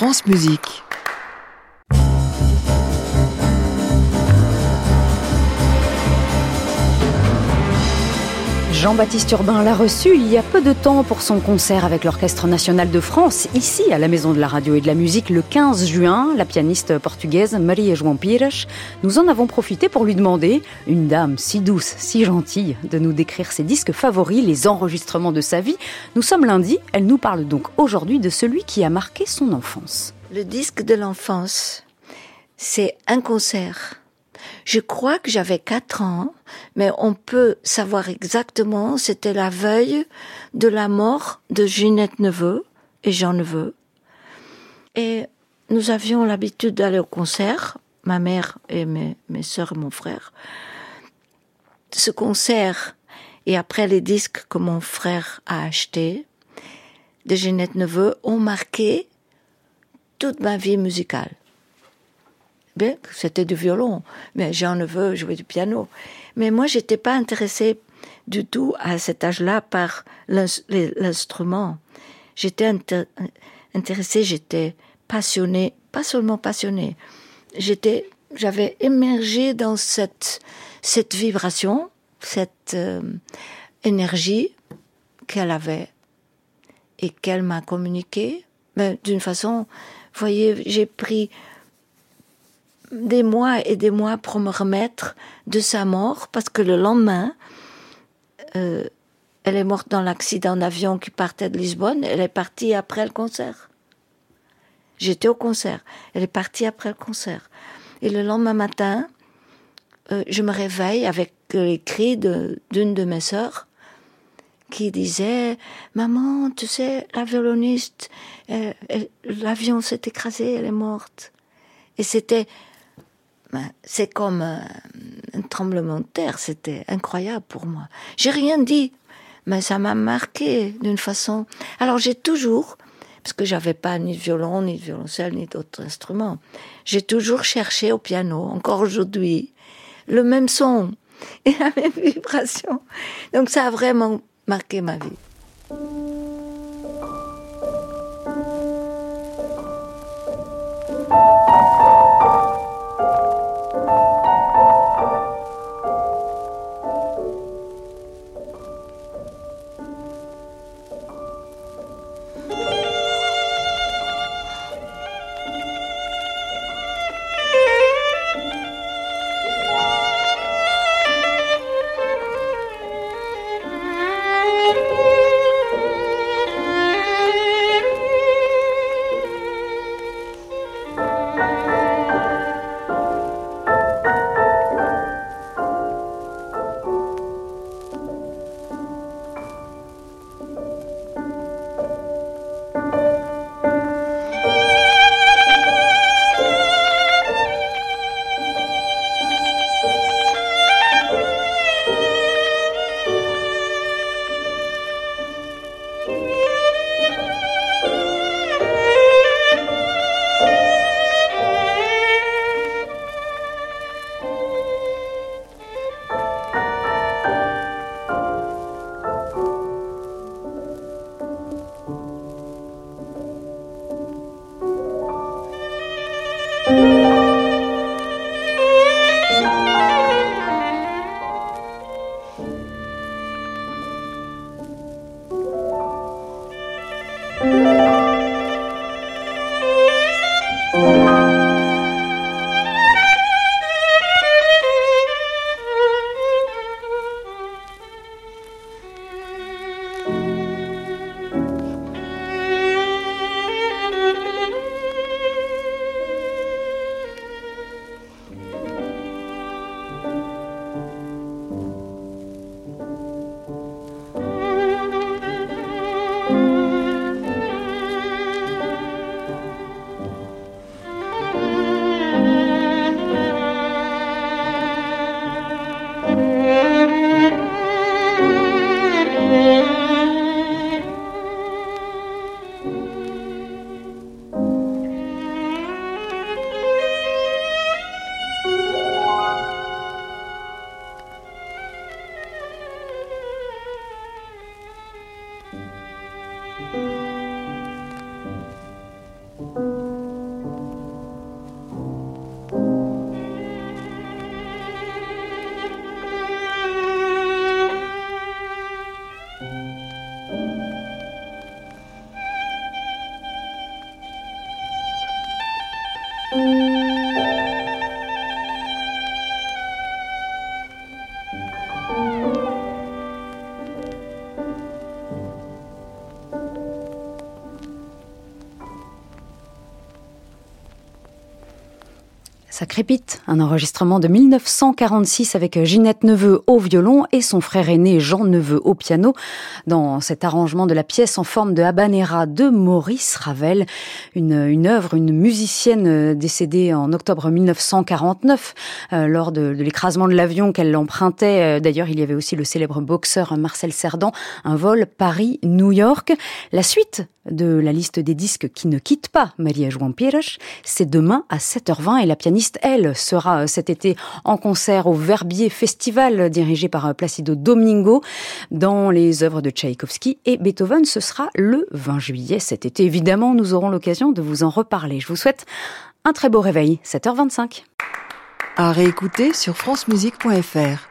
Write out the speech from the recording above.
France Musique. Jean-Baptiste Urbain l'a reçu il y a peu de temps pour son concert avec l'Orchestre national de France, ici à la Maison de la Radio et de la Musique le 15 juin. La pianiste portugaise Maria João Pires. Nous en avons profité pour lui demander, une dame si douce, si gentille, de nous décrire ses disques favoris, les enregistrements de sa vie. Nous sommes lundi, elle nous parle donc aujourd'hui de celui qui a marqué son enfance. Le disque de l'enfance, c'est un concert je crois que j'avais quatre ans, mais on peut savoir exactement, c'était la veille de la mort de Ginette Neveu et Jean Neveu. Et nous avions l'habitude d'aller au concert, ma mère et mes, mes soeurs et mon frère. Ce concert, et après les disques que mon frère a achetés, de Ginette Neveu, ont marqué toute ma vie musicale c'était du violon, mais j'en veux jouer du piano. Mais moi, j'étais pas intéressée du tout à cet âge-là par l'instrument. J'étais intéressée, j'étais passionnée, pas seulement passionnée. J'étais, j'avais émergé dans cette cette vibration, cette euh, énergie qu'elle avait et qu'elle m'a communiqué. Mais d'une façon, voyez, j'ai pris des mois et des mois pour me remettre de sa mort, parce que le lendemain, euh, elle est morte dans l'accident d'avion qui partait de Lisbonne. Elle est partie après le concert. J'étais au concert. Elle est partie après le concert. Et le lendemain matin, euh, je me réveille avec les cris d'une de, mes sœurs qui disait Maman, tu sais, la violoniste, l'avion s'est écrasé, elle est morte. Et c'était c'est comme un, tremblement de terre, c'était incroyable pour moi. J'ai rien dit, mais ça m'a marqué d'une façon. Alors j'ai toujours, parce que j'avais pas ni de violon, ni de violoncelle, ni d'autres instruments, j'ai toujours cherché au piano, encore aujourd'hui, le même son et la même vibration. Donc ça a vraiment marqué ma vie. Thank you. Ça crépite, un enregistrement de 1946 avec Ginette Neveu au violon et son frère aîné Jean Neveu au piano dans cet arrangement de la pièce en forme de habanera de Maurice Ravel, une, une œuvre, une musicienne décédée en octobre 1949 euh, lors de, de l'écrasement de l'avion qu'elle empruntait. Euh, d'ailleurs, il y avait aussi le célèbre boxeur Marcel Cerdan, un vol Paris-New York. La suite de la liste des disques qui ne quittent pas Maria João Pires, c'est demain à 7h20 et la pianiste, elle, sera cet été en concert au Verbier Festival dirigé par Placido Domingo dans les œuvres de Tchaïkovski et Beethoven. Ce sera le 20 juillet cet été. Évidemment, nous aurons l'occasion de vous en reparler. Je vous souhaite un très beau réveil, 7h25. À réécouter sur francemusique.fr.